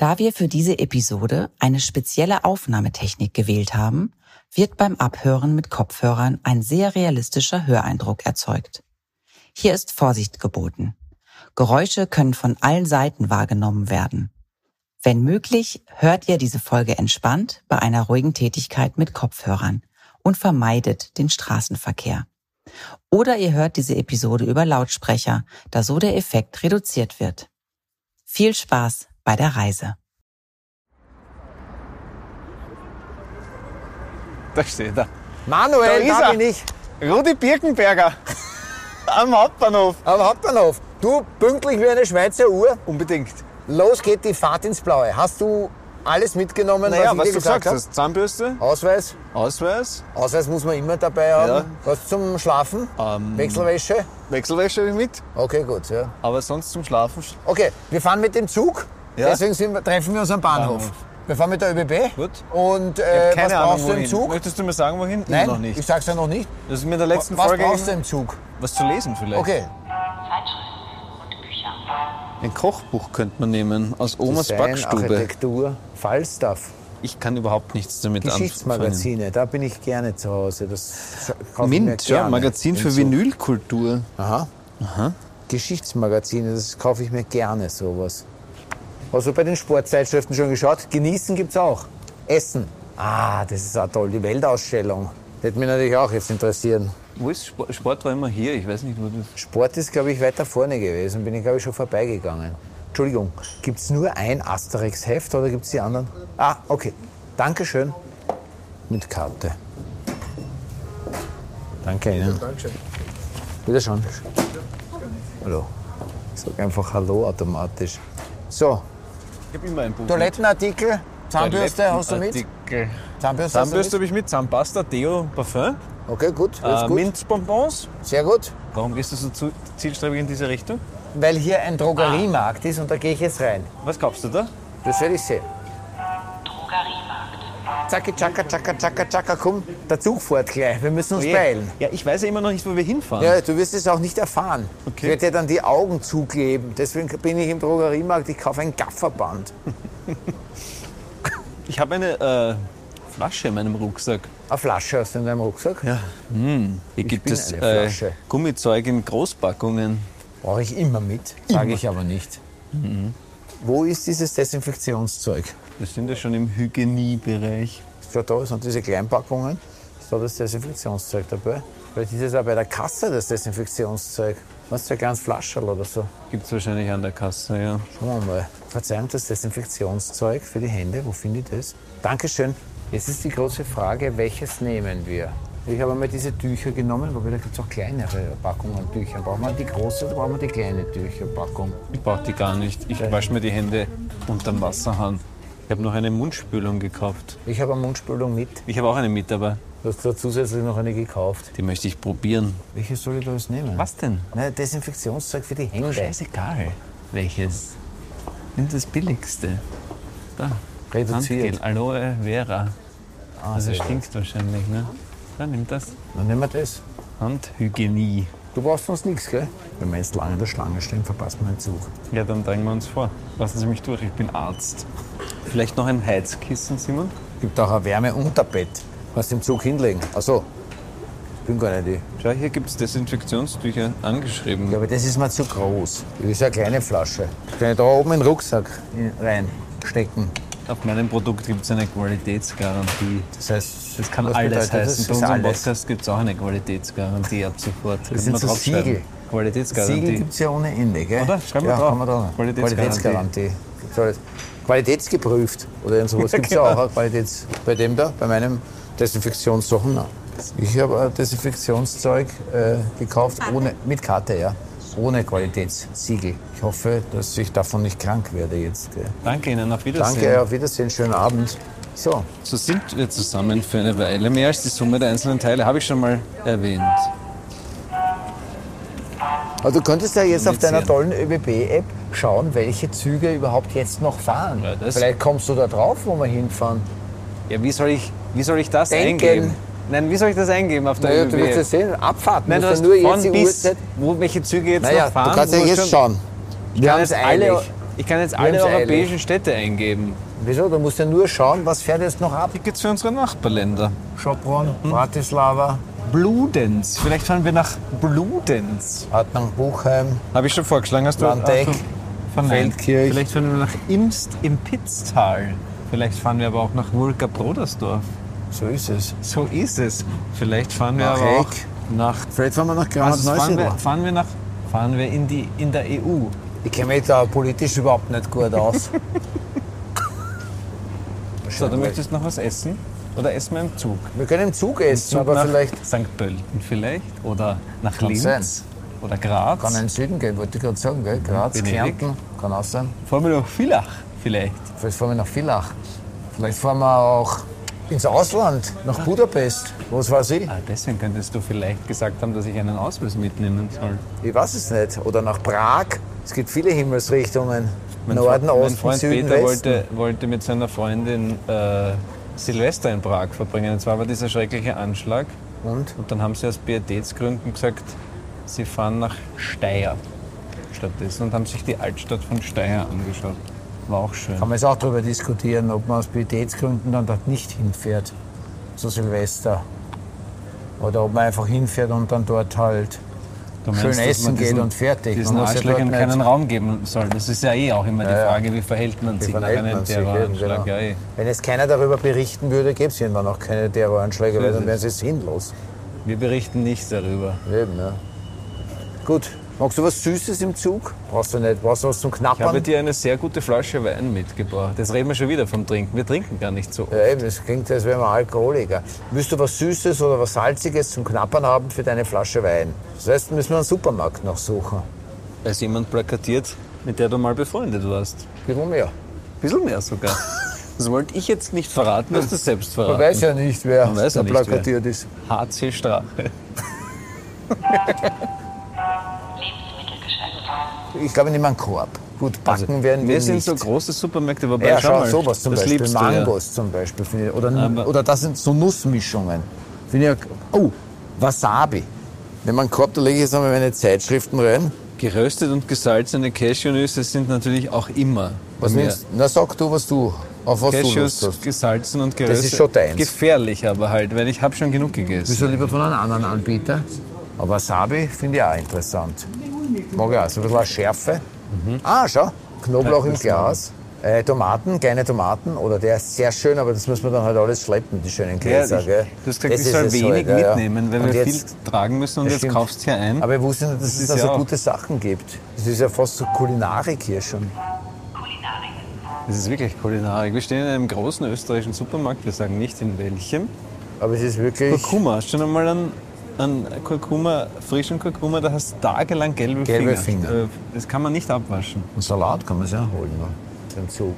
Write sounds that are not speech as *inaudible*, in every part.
Da wir für diese Episode eine spezielle Aufnahmetechnik gewählt haben, wird beim Abhören mit Kopfhörern ein sehr realistischer Höreindruck erzeugt. Hier ist Vorsicht geboten. Geräusche können von allen Seiten wahrgenommen werden. Wenn möglich, hört ihr diese Folge entspannt bei einer ruhigen Tätigkeit mit Kopfhörern und vermeidet den Straßenverkehr. Oder ihr hört diese Episode über Lautsprecher, da so der Effekt reduziert wird. Viel Spaß bei der Reise. Da steht er. Manuel, Da ist da, er. bin ich Rudi Birkenberger *laughs* am Hauptbahnhof. am Hauptbahnhof. Du, pünktlich wie eine Schweizer Uhr. Unbedingt. Los geht die Fahrt ins Blaue. Hast du alles mitgenommen, Naja, was was ich du dir gesagt hast. Zahnbürste, Ausweis. Ausweis, Ausweis muss man immer dabei haben. Ja. Was zum Schlafen? Ähm. Wechselwäsche? Wechselwäsche habe ich mit, Okay, gut. Ja. aber sonst zum Schlafen. Okay, wir fahren mit dem Zug. Ja. Deswegen sind treffen wir uns am Bahnhof. Bahnhof. Wir fahren mit der ÖBB. Gut. Und äh, was Ahnung, brauchst du wohin. im Zug? Möchtest du mir sagen, wohin? Nein, noch nicht. ich sag's ja noch nicht. Das ist mir in der letzten was Folge brauchst du im Zug? was zu lesen vielleicht. Okay. Zeitschriften und Bücher. Ein Kochbuch könnte man nehmen aus Omas Design, Backstube. Architektur, Fallstuff, Ich kann überhaupt nichts damit anfangen. Geschichtsmagazine, da bin ich gerne zu Hause. Das kaufe ich mir Mint, ja, Magazin für. Vinylkultur. Aha. Geschichtsmagazine, das kaufe ich mir gerne sowas. Hast du bei den Sportzeitschriften schon geschaut? Genießen gibt's auch. Essen. Ah, das ist auch toll. Die Weltausstellung. Das hätte mich natürlich auch jetzt interessieren. Wo ist Sport? Sport war immer hier, ich weiß nicht, wo das. Sport ist, glaube ich, weiter vorne gewesen. Bin ich, glaube ich, schon vorbeigegangen. Entschuldigung, gibt's nur ein Asterix-Heft oder gibt's die anderen? Ah, okay. Dankeschön. Mit Karte. Danke Ihnen. Dankeschön. Wieder schon. Hallo. Ich sag einfach Hallo automatisch. So, Ich habe immer ein Buch. Toilettenartikel, Zahnbürste hast du mit? Zahnbürste, Zahnbürste du habe ich mit, Zahnpasta, Deo, Parfum? Okay, gut, äh, gut. Minzbonbons. Sehr gut. Warum gehst du so zu, zielstrebig in diese Richtung? Weil hier ein Drogeriemarkt ist und da gehe ich jetzt rein. Was kaufst du da? Das werde ich sehen. Zacki, tschakka, tschakka, tschakka, tschakka, komm. Der Zug fährt gleich. Wir müssen uns Oh je. beeilen. Ja, ich weiß ja immer noch nicht, wo wir hinfahren. Ja, du wirst es auch nicht erfahren. Okay. Ich werde dir dann die Augen zukleben. Deswegen bin ich im Drogeriemarkt. Ich kaufe ein Gafferband. *laughs* Ich habe eine äh, Flasche in meinem Rucksack. Eine Flasche hast du in deinem Rucksack? Ja. Hier gibt es äh, Flasche. Gummizeug in Großpackungen. Brauche ich immer mit. Sage ich aber nicht. Mhm. Wo ist dieses Desinfektionszeug? Wir sind ja schon im Hygieniebereich. Ja, da sind diese Kleinpackungen. Ist da das Desinfektionszeug dabei? Vielleicht ist es auch bei der Kasse das Desinfektionszeug. Was ist ein kleines Flascherl oder so? Gibt es wahrscheinlich an der Kasse, ja. Schauen wir mal. Verzeihung, das Desinfektionszeug für die Hände. Wo finde ich das? Dankeschön. Jetzt ist die große Frage, welches nehmen wir? Ich habe einmal diese Tücher genommen, wobei da gibt es auch kleinere Packungen an Tüchern. Brauchen wir die große oder brauchen wir die kleine Tücherpackung? Ich brauche die gar nicht. Ich wasche mir die Hände unterm Wasserhahn. Ich habe noch eine Mundspülung gekauft. Ich habe eine Mundspülung mit. Ich habe auch eine mit, aber Du hast da zusätzlich noch eine gekauft. die möchte ich probieren. Welche soll ich da jetzt nehmen? Was denn? Na, Desinfektionszeug für die Hände. Scheißegal. Welches? Nimm das billigste. Da. Reduziert. Handgel, Aloe Vera. Ah, Also stinkt wahrscheinlich, ne? Da, nimm das. Dann nehmen wir das. Handhygienie. Du brauchst sonst nichts, gell? Wenn wir jetzt lange in der Schlange stehen, verpassen wir den Zug. Ja, dann drängen wir uns vor. Lassen Sie mich durch, ich bin Arzt. Vielleicht noch ein Heizkissen, Simon? Gibt auch ein Wärmeunterbett. Kannst du im Zug hinlegen. Ach so. Ich bin gar nicht die. Schau, hier gibt es Desinfektionstücher angeschrieben. Ja, aber das ist mir zu groß. Das ist eine kleine Flasche. Kann ich da oben in den Rucksack reinstecken. Auf meinem Produkt gibt es eine Qualitätsgarantie. Das heißt, Das kann alles bedeutet heißen. Das, Bei unserem alles. Podcast gibt es auch eine Qualitätsgarantie ab sofort. Das sind so Siegel. Qualitätsgarantie. Siegel gibt es ja ohne Ende, gell? Oder? Schreib mal ja, drauf. Kann man da. Qualitätsgarantie. Qualitätsgarantie. Gibt's alles. Qualitätsgeprüft oder irgend sowas gibt es ja genau. auch. Qualitäts bei dem da, bei meinem Desinfektionssachen. Ich habe ein Desinfektionszeug äh, gekauft, ohne, mit Karte, ja. Ohne Qualitätssiegel. Ich hoffe, dass ich davon nicht krank werde jetzt. Gell. Danke Ihnen, auf Wiedersehen. Danke, auf Wiedersehen, schönen Abend. So, So sind wir zusammen für eine Weile. Mehr als die Summe der einzelnen Teile habe ich schon mal erwähnt. also du könntest ja jetzt auf deiner tollen ÖBB-App schauen, welche Züge überhaupt jetzt noch fahren. Ja, Vielleicht kommst du da drauf, wo wir hinfahren. Ja, wie soll ich, wie soll ich das Denken. eingeben? Nein, wie soll ich das eingeben auf der Naja, ÖBB? du wirst es sehen. Abfahrten. Nein, du hast ja nur von jetzt bis, Uhrzeit. wo welche Züge jetzt Naja, noch fahren. du kannst ja jetzt schauen. Wir kann jetzt alle-. Ich kann jetzt alle haben's eilig. europäischen Städte eingeben. Wieso? Du musst ja nur schauen, was fährt jetzt noch ab. Tickets für unsere Nachbarländer. Sopron, Hm? Bratislava, Bludenz. Vielleicht fahren wir nach Bludenz. Adnang Buchheim. Habe ich schon vorgeschlagen. Hast du Landeck, du- verneint. Feldkirch. Vielleicht fahren wir nach Imst im Pitztal. Vielleicht fahren wir aber auch nach Wulka-Brodersdorf. So ist es. So ist es. Vielleicht fahren wir Nach aber auch nach. Vielleicht fahren wir nach Graz Also fahren wir, fahren wir nach. Fahren wir in, die, in der EU. Ich kenne mich da politisch überhaupt nicht gut aus. *laughs* So, du möchtest noch was essen? Oder essen wir im Zug? Wir können im Zug essen, Zug aber nach vielleicht St. Pölten vielleicht? Oder nach Kann Linz? sein. Oder Graz? kann in den Süden gehen, wollte ich gerade sagen. Gell? Graz, Venedig. Kärnten, kann auch sein. Fahren wir nach Villach vielleicht? Vielleicht fahren wir nach Villach. Vielleicht fahren wir auch ins Ausland, nach Budapest. Was weiß ich? Ah, deswegen könntest du vielleicht gesagt haben, dass ich einen Ausweis mitnehmen soll. Ich weiß es nicht. Oder nach Prag. Es gibt viele Himmelsrichtungen. Mein, Norden, Fre- mein Osten, Freund Süden, Peter wollte, wollte mit seiner Freundin äh, Silvester in Prag verbringen. Und zwar war dieser schreckliche Anschlag. Und? Und dann haben sie aus Pietätsgründen gesagt, sie fahren nach Steyr stattdessen und haben sich die Altstadt von Steyr angeschaut. War auch schön. Kann man jetzt auch darüber diskutieren, ob man aus Pietätsgründen dann dort nicht hinfährt, zu Silvester. Oder ob man einfach hinfährt und dann dort halt Du schön essen geht und fertig. Diesen Man muss ja keinen Raum geben soll. Das ist ja eh auch immer die Ja. Frage, wie verhält man Wie sich nach einem Terroranschlag. genau. Ja, eh. Wenn jetzt keiner darüber berichten würde, gäbe es irgendwann auch keine Terroranschläge, weil dann wären es. sie sinnlos. Wir berichten nicht darüber. Eben, ja. Gut. Magst du was Süßes im Zug? Brauchst du nicht. Brauchst du was zum Ich habe Knappern? dir eine sehr gute Flasche Wein mitgebracht. Jetzt reden wir schon wieder vom Trinken. Wir trinken gar nicht so. Ja, eben, das klingt, als wären wir Alkoholiker. Willst du was Süßes oder was Salziges zum Knappern haben für deine Flasche Wein? Das heißt, müssen wir einen Supermarkt noch suchen. Da ist jemand plakatiert, mit der du mal befreundet warst. Ein bisschen mehr. Ein bisschen mehr sogar. Das wollte ich jetzt nicht verraten, du hast das selbst Man verraten. weiß ja nicht, wer Man weiß da ja nicht, wer. plakatiert ist. HC Strache. *laughs* Ich glaube, ich nehme einen Korb. Gut, backen werden wir Wir sind nicht. so große Supermärkte, wobei ja, schau schau, mal, sowas zum das Beispiel. liebst du ja. Mangos zum Beispiel. finde ich. Oder, Aber- oder das sind so Nussmischungen. Finde ich, oh, Wasabi. Wenn man einen Korb, da lege ich jetzt einmal meine Zeitschriften rein. Geröstet und gesalzene Cashewnüsse sind natürlich auch immer Was nimmst Na, sag du, was du, auf was du Lust Cashews hast. gesalzen und geröstet. ist schon deins. Gefährlich aber halt, weil ich habe schon genug gegessen. Wieso lieber von einem anderen Anbieter? Aber Wasabi finde ich auch interessant. Mag ich auch. So ein bisschen Schärfe. Mhm. Ah, schau. Knoblauch im Glas. Äh, Tomaten, kleine Tomaten. Oder der ist sehr schön, aber das muss man dann halt alles schleppen, die schönen Ja, Gläser. ich, gell? du hast gesagt, Das ich ist soll es wenig halt, ja, ja. mitnehmen, weil Und wir jetzt- viel tragen müssen und jetzt stimmt. kaufst du hier ein. Aber ich wusste nicht, dass Das es da ja so auch- gute Sachen gibt. Das ist ja fast so Kulinarik hier schon. Das ist wirklich Kulinarik. Wir stehen in einem großen österreichischen Supermarkt, wir sagen nicht in welchem. Aber es ist wirklich Kurkuma, hast du schon einmal einen, einen Kurkuma, frischen Kurkuma, da hast du tagelang gelbe, Gelbe Finger. Finger. Äh, Das kann man nicht abwaschen. ein Salat, kann man sich auch holen. Ne? Im Zug.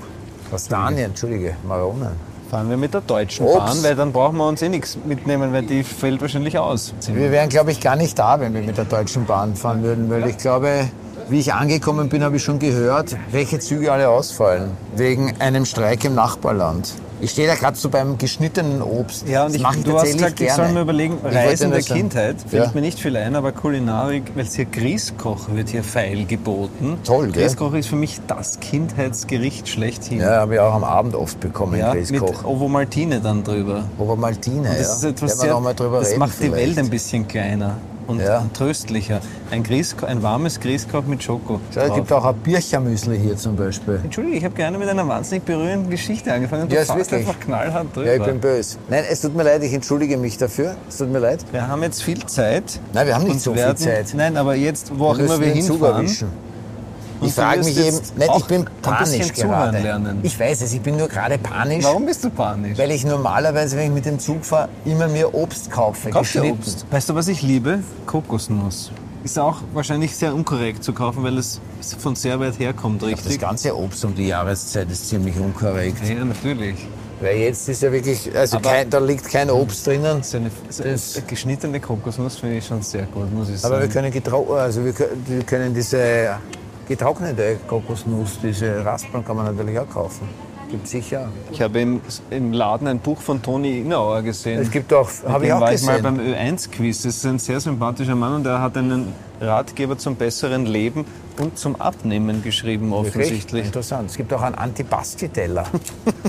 Kastanien, Entschuldige, Maronen. Fahren wir mit der Deutschen Obst. Bahn, weil dann brauchen wir uns eh nichts mitnehmen, weil die fällt wahrscheinlich aus. Wir wären, glaube ich, gar nicht da, wenn wir mit der Deutschen Bahn fahren würden, weil ich glaube, wie ich angekommen bin, habe ich schon gehört, welche Züge alle ausfallen. Wegen einem Streik im Nachbarland. Ich stehe da gerade so beim geschnittenen Obst. Ja, und das ich, mache ich du hast gesagt, ich gerne. soll mir überlegen, Reisen der Kindheit fällt Ja. mir nicht viel ein, aber Kulinarik, weil es hier Grießkoch wird hier feil geboten. Toll, gell? Grießkoch ist für mich das Kindheitsgericht schlechthin. Ja, habe ich auch am Abend oft bekommen, Ja, Chris mit Koch. Ovo Maltine dann drüber. Aber Maltine, Das ja. ist etwas sehr, noch mal drüber das reden macht die vielleicht. Welt ein bisschen kleiner und Ja. tröstlicher. Ein, Grießko ein warmes Grießkoch mit Schoko. Schau, es gibt auch ein Birchermüsli hier zum Beispiel. Entschuldige, ich habe gerne mit einer wahnsinnig berührenden Geschichte angefangen. Du Ja, fährst wirklich. einfach knallhart drüber. Ja, ich bin böse. Nein, es tut mir leid, ich entschuldige mich dafür. Es tut mir leid. wir haben jetzt viel Zeit. Nein, wir haben nicht und so viel werden, Zeit. Nein, aber jetzt, wo auch immer wir hinfahren. Und Ich du frage mich eben, nicht, ich bin panisch gerade. lernen. Ich weiß es, ich bin nur gerade panisch, Warum bist du panisch? weil ich normalerweise, wenn ich mit dem Zug fahre, immer mir Obst kaufe, Kauf dir geschnitten. Obst. Weißt du, was ich liebe? Kokosnuss. Ist auch wahrscheinlich sehr unkorrekt zu kaufen, weil es von sehr weit herkommt, Das richtig? ganze Obst um die Jahreszeit ist ziemlich unkorrekt. Ja, natürlich. Weil jetzt ist ja wirklich, also kein, da liegt kein Obst drinnen. So eine, so Das- eine geschnittene Kokosnuss finde ich schon sehr gut, muss ich sagen. Aber wir können, also wir wir können diese getrocknete Kokosnuss, diese Raspeln kann man natürlich auch kaufen. Gibt sicher. Ich habe im, im Laden ein Buch von Toni Inauer gesehen. Es gibt auch, habe ich auch war ich mal beim Ö1-Quiz. Das ist ein sehr sympathischer Mann und er hat einen Ratgeber zum besseren Leben und zum Abnehmen geschrieben, offensichtlich. Interessant. Es gibt auch einen Antipasti-Teller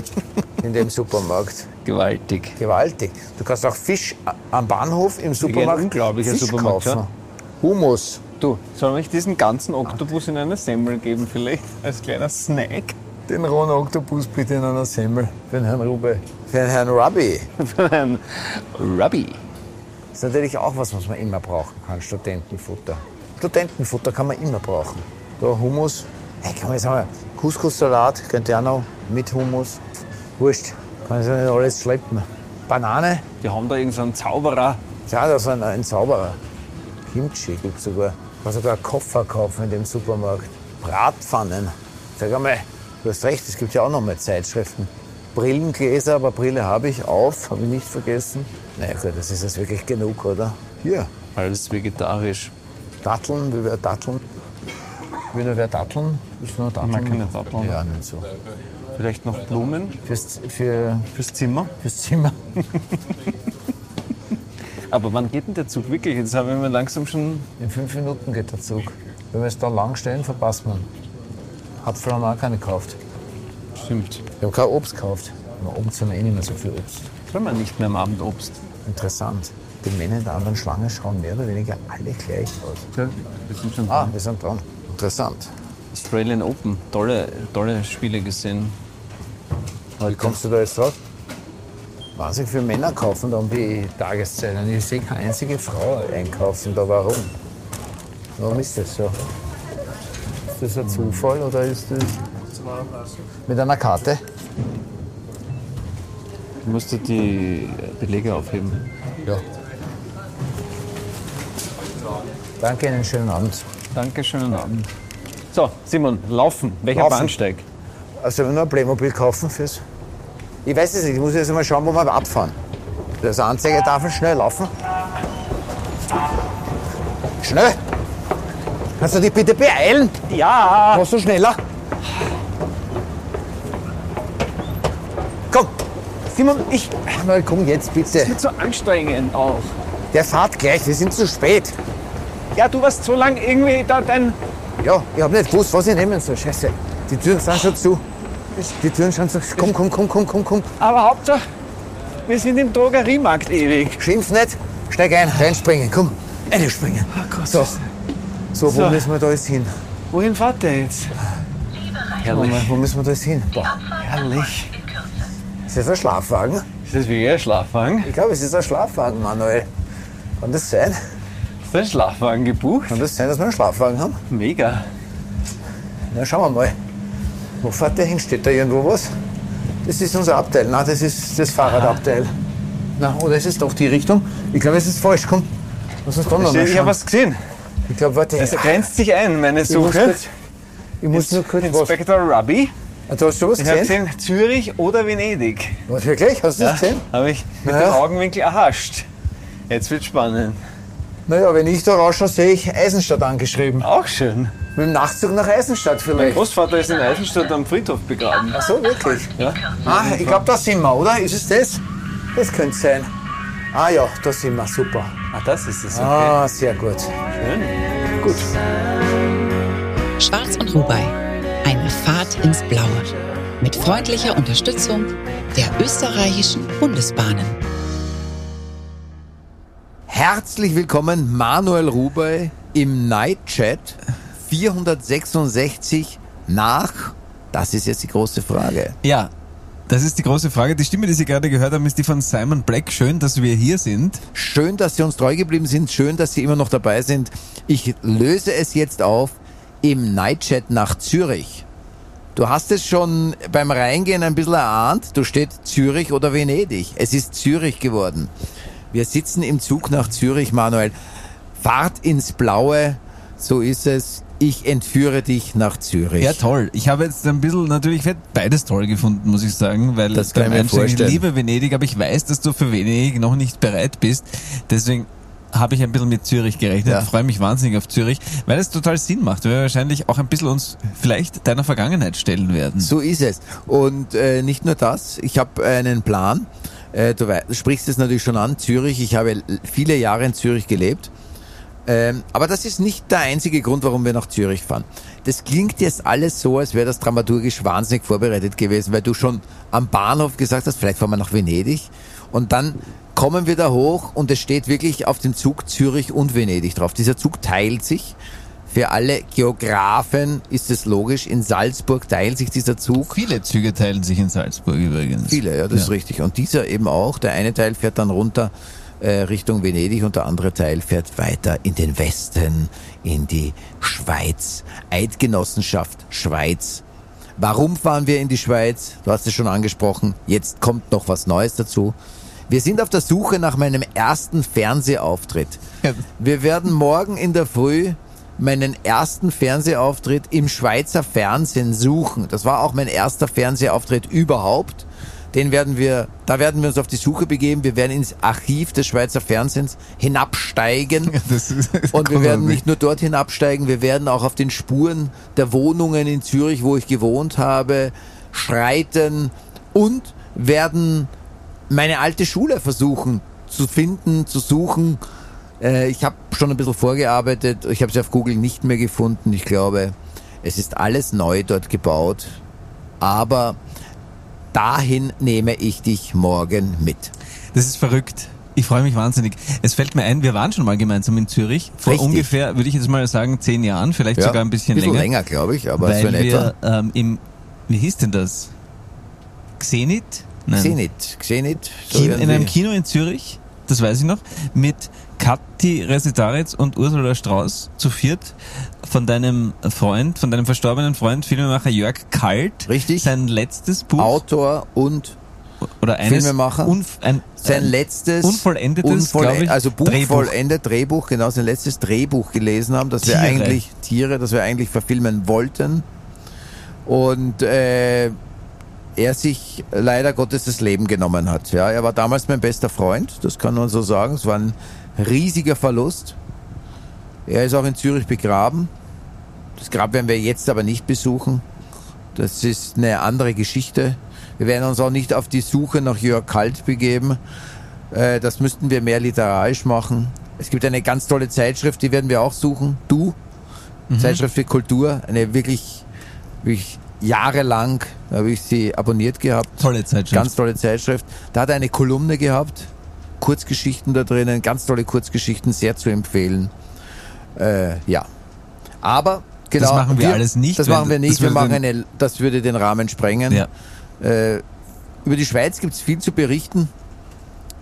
*laughs* in dem Supermarkt. Gewaltig. Gewaltig. Du kannst auch Fisch am Bahnhof im Supermarkt unglaublicher Fisch Supermarkt, kaufen. Hummus. Du, soll ich diesen ganzen Oktopus in eine Semmel geben vielleicht? Als kleiner Snack? Den rohen Oktopus bitte in einer Semmel. Für den Herrn Rube. Für den Herrn Ruby. *laughs* Für einen Rubby. Das ist natürlich auch was, was man immer brauchen kann, Studentenfutter. Studentenfutter kann man immer brauchen. Da Hummus, hey, kann man sagen, Couscous-Salat könnte auch noch mit Hummus. Wurscht, kann ich nicht alles schleppen. Banane, Die haben da irgendeinen Zauberer. ja, das ist ein, ein Zauberer. Kimchi gibt es sogar. Man kann sogar einen Koffer kaufen in dem Supermarkt. Bratpfannen. Sag einmal, du hast recht, es gibt ja auch noch mal Zeitschriften. Brillengläser, aber Brille habe ich auf, habe ich nicht vergessen. Na ja, gut, das ist jetzt wirklich genug, oder? Hier, Alles vegetarisch. Datteln, wie wäre Datteln? Wie wäre Datteln? Ist nur Datteln? mag keine Datteln. Ja, nicht so. Vielleicht noch Blumen Fürs, für, fürs Zimmer. fürs Zimmer. *laughs* Aber wann geht denn der Zug wirklich? Jetzt haben wir langsam schon. In fünf Minuten geht der Zug. Wenn wir es da lang stehen, verpasst man. Apfel haben wir auch keine gekauft. Stimmt. Wir haben kein Obst gekauft. Aber Obst haben wir eh nicht mehr so viel Obst. Soll man nicht mehr am Abend Obst? Interessant. Die Männer in der anderen Schlange schauen mehr oder weniger alle gleich aus. Ja, wir sind schon Ah, wir sind dran. Interessant. Australian Open. Tolle, tolle Spiele gesehen. Wie kommst du da jetzt drauf? Wahnsinnig viele Männer kaufen da um die Tageszeit. Und ich sehe keine einzige Frau einkaufen da. Warum? Warum ist das so? Ist das ein Zufall oder ist das mit einer Karte? Du musst dir die Belege aufheben. Ja. Danke, einen schönen Abend. Danke, schönen Abend. So, Simon, laufen. Welcher Laufen. Bahnsteig? Also wenn wir nur ein Playmobil kaufen fürs. Ich weiß es nicht, ich muss jetzt mal schauen, wo wir abfahren. Da ist eine Anzeigetafel, schnell laufen. Schnell! Kannst du dich bitte beeilen? Ja! Machst du schneller? Komm! Simon, ich. Na komm jetzt bitte. Nicht so anstrengend auch. Der fahrt gleich, wir sind zu spät. Ja, du warst so lang irgendwie da dein. Ja, ich hab nicht gewusst, was ich nehmen soll. Scheiße. Die Türen sind schon zu. Die Türen sind zu. Komm, komm, komm, komm, komm, komm. Aber Hauptsache, wir sind im Drogeriemarkt ewig. Schimpf nicht. Steig ein, reinspringen. Komm, reinspringen. So. So, wo So. müssen wir da jetzt hin? Wohin fahrt der jetzt? Moment, wo müssen wir da jetzt hin? Boah. Herrlich. Ist das ein Schlafwagen? Ist das wie ein Schlafwagen? Ich glaube, es ist ein Schlafwagen, Manuel. Kann das sein? Ist da ein Schlafwagen gebucht? Kann das sein, dass wir einen Schlafwagen haben? Mega. Na, schauen wir mal. Wo fährt der hin? Steht da irgendwo was? Das ist unser Abteil. Nein, das ist das Fahrradabteil. Na, oder ist es doch die Richtung? Ich glaube, es ist falsch. Komm, lass uns da noch mal Ich habe was gesehen. Ich glaube, warte. Es grenzt sich ein, meine Suche. ich muss nur kurz was. Inspector Rubby. Ah, Du hast schon was Ich habe gesehen? gesehen, Zürich oder Venedig. Was, wirklich? Hast du das gesehen? Habe ich mit Ja. dem Augenwinkel erhascht. Jetzt wird spannend. Naja, wenn ich da rausschaue, sehe ich Eisenstadt angeschrieben. Auch schön. Mit dem Nachtzug nach Eisenstadt Mein vielleicht. Großvater ist in Eisenstadt am Friedhof begraben. Ach so, wirklich? Ja? Ah, ich glaube, da sind wir, oder? Ist es das? Das könnte es sein. Ah ja, da sind wir, super. Ah, das ist es. Okay. Ah, sehr gut. Schön. Gut. Schwarz und Rubai. Eine Fahrt ins Blaue. Mit freundlicher Unterstützung der österreichischen Bundesbahnen. Herzlich willkommen, Manuel Rubey im Night Chat 466 nach. Das ist jetzt die große Frage. Ja, das ist die große Frage. Die Stimme, die Sie gerade gehört haben, ist die von Simon Black. Schön, dass wir hier sind. Schön, dass Sie uns treu geblieben sind. Schön, dass Sie immer noch dabei sind. Ich löse es jetzt auf im Night Chat nach Zürich. Du hast es schon beim Reingehen ein bisschen erahnt. Du steht Zürich oder Venedig. Es ist Zürich geworden. Wir sitzen im Zug nach Zürich, Manuel. Fahrt ins Blaue. So ist es. Ich entführe dich nach Zürich. Ja, toll. Ich habe jetzt ein bisschen, natürlich, ich beides toll gefunden, muss ich sagen, weil Das kann ich mir. Ich liebe Venedig, aber ich weiß, dass du für Venedig noch nicht bereit bist. Deswegen habe ich ein bisschen mit Zürich gerechnet. Ja. Freue mich wahnsinnig auf Zürich, weil es total Sinn macht, weil wir wahrscheinlich auch ein bisschen uns vielleicht deiner Vergangenheit stellen werden. So ist es. Und äh, nicht nur das, ich habe einen Plan. Äh, du, sprichst es natürlich schon an, Zürich. Ich habe viele Jahre in Zürich gelebt. Ähm, aber das ist nicht der einzige Grund, warum wir nach Zürich fahren. Das klingt jetzt alles so, als wäre das dramaturgisch wahnsinnig vorbereitet gewesen, weil du schon am Bahnhof gesagt hast, vielleicht fahren wir nach Venedig. Und dann kommen wir da hoch und es steht wirklich auf dem Zug Zürich und Venedig drauf. Dieser Zug teilt sich. Für alle Geografen ist es logisch. In Salzburg teilt sich dieser Zug. Viele Züge teilen sich in Salzburg übrigens. Viele, ja, das ist richtig. Und dieser eben auch. Der eine Teil fährt dann runter Richtung Venedig und der andere Teil fährt weiter in den Westen, in die Schweiz. Eidgenossenschaft Schweiz. Warum fahren wir in die Schweiz? Du hast es schon angesprochen. Jetzt kommt noch was Neues dazu. Wir sind auf der Suche nach meinem ersten Fernsehauftritt. *laughs* Wir werden morgen in der Früh meinen ersten Fernsehauftritt im Schweizer Fernsehen suchen. Das war auch mein erster Fernsehauftritt überhaupt. Den werden wir, da werden wir uns auf die Suche begeben. Wir werden ins Archiv des Schweizer Fernsehens hinabsteigen. *laughs* Und wir werden nicht nur dort hinabsteigen, wir werden auch auf den Spuren der Wohnungen in Zürich, wo ich gewohnt habe, schreiten und werden meine alte Schule versuchen zu finden, zu suchen. Äh, ich habe schon ein bisschen vorgearbeitet, ich habe sie auf Google nicht mehr gefunden. Ich glaube, es ist alles neu dort gebaut, aber dahin nehme ich dich morgen mit. Das ist verrückt. Ich freue mich wahnsinnig. Es fällt mir ein, wir waren schon mal gemeinsam in Zürich. Vor Richtig. ungefähr, würde ich jetzt mal sagen, zehn Jahren, vielleicht sogar ein bisschen, bisschen länger. länger, glaube ich, aber so weil in etwa. wir ähm, im, wie hieß denn das? Xenit? Nein. Xenit, Xenit. so in einem. Kino in Zürich, das weiß ich noch, mit Kathi Resetaritz und Ursula Strauß zu viert von deinem Freund, von deinem verstorbenen Freund, Filmemacher Jörg Kalt. Richtig. Sein letztes Buch. Autor und oder eines Filmemacher. Unf, ein, sein ein letztes unvollendetes, glaub ich, also Buch Drehbuch. vollendet, Drehbuch, genau, sein letztes Drehbuch gelesen haben, das wir eigentlich, Tiere, das wir eigentlich verfilmen wollten. Und äh, er sich leider Gottes das Leben genommen hat. Ja, er war damals mein bester Freund, das kann man so sagen. Es war ein riesiger Verlust. Er ist auch in Zürich begraben. Das Grab werden wir jetzt aber nicht besuchen. Das ist eine andere Geschichte. Wir werden uns auch nicht auf die Suche nach Jörg Kalt begeben. Äh, Das müssten wir mehr literarisch machen. Es gibt eine ganz tolle Zeitschrift, die werden wir auch suchen. Du, Zeitschrift für Kultur, eine wirklich, wirklich jahrelang habe ich sie abonniert gehabt. Tolle Zeitschrift. Ganz tolle Zeitschrift. Da hat er eine Kolumne gehabt, Kurzgeschichten da drinnen, ganz tolle Kurzgeschichten, sehr zu empfehlen. Äh, ja. Aber genau. Das machen wir alles nicht, Das machen wir nicht. Wir würde machen den- eine, das würde den Rahmen sprengen. Ja. Äh, über die Schweiz gibt es viel zu berichten,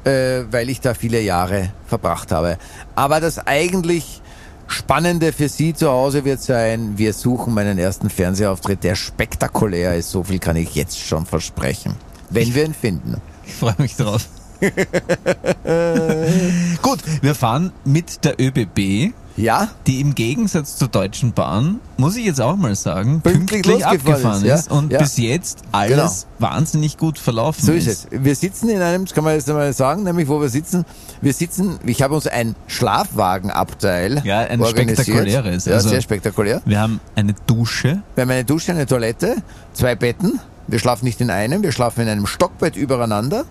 äh, weil ich da viele Jahre verbracht habe. Aber das eigentlich Spannende für Sie zu Hause wird sein, wir suchen meinen ersten Fernsehauftritt, der spektakulär ist. So viel kann ich jetzt schon versprechen. Wenn wir ihn finden. *laughs* Ich freue mich drauf. *laughs* Gut, wir fahren mit der ÖBB, Ja? die im Gegensatz zur Deutschen Bahn, muss ich jetzt auch mal sagen, Pünktlich pünktlich, abgefahren ist, ist, ja. und Ja. bis jetzt alles wahnsinnig gut verlaufen So ist es. Wir sitzen in einem, das kann man jetzt einmal sagen, nämlich wo wir sitzen. Wir sitzen, ich habe uns ein Schlafwagenabteil Ja, ein spektakuläres, Ja, also- sehr spektakulär. Wir haben eine Dusche, Wir haben eine Dusche, eine Toilette, zwei Betten. Wir schlafen nicht in einem, wir schlafen in einem Stockbett übereinander.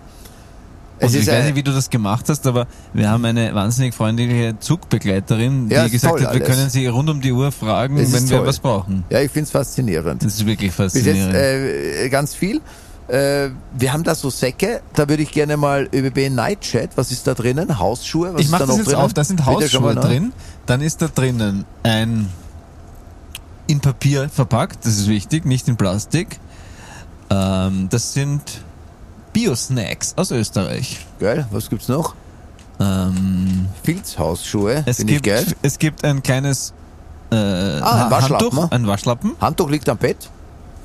Es ist ich weiß nicht, wie du das gemacht hast, aber wir haben eine wahnsinnig freundliche Zugbegleiterin, die Ja, gesagt toll hat, wir alles. können sie rund um die Uhr fragen, Es wenn wir toll. was brauchen. Ja, ich find's faszinierend. Das ist wirklich Bis jetzt faszinierend. äh, ganz viel. Äh, wir haben da so Säcke, da würde ich gerne mal ÖBB Nightchat, was ist da drinnen? Hausschuhe? Was ich mache da das jetzt drinnen? auf, da sind Hausschuhe drin. Dann ist da drinnen ein in Papier verpackt, das ist wichtig, nicht in Plastik. Ähm, das sind Bio-Snacks aus Österreich. Geil, was gibt's noch? Ähm, Filzhausschuhe, es, finde ich gibt, geil. es gibt ein kleines äh, Ah, ein Waschlappen, Handtuch, ein Waschlappen. Handtuch liegt am Bett.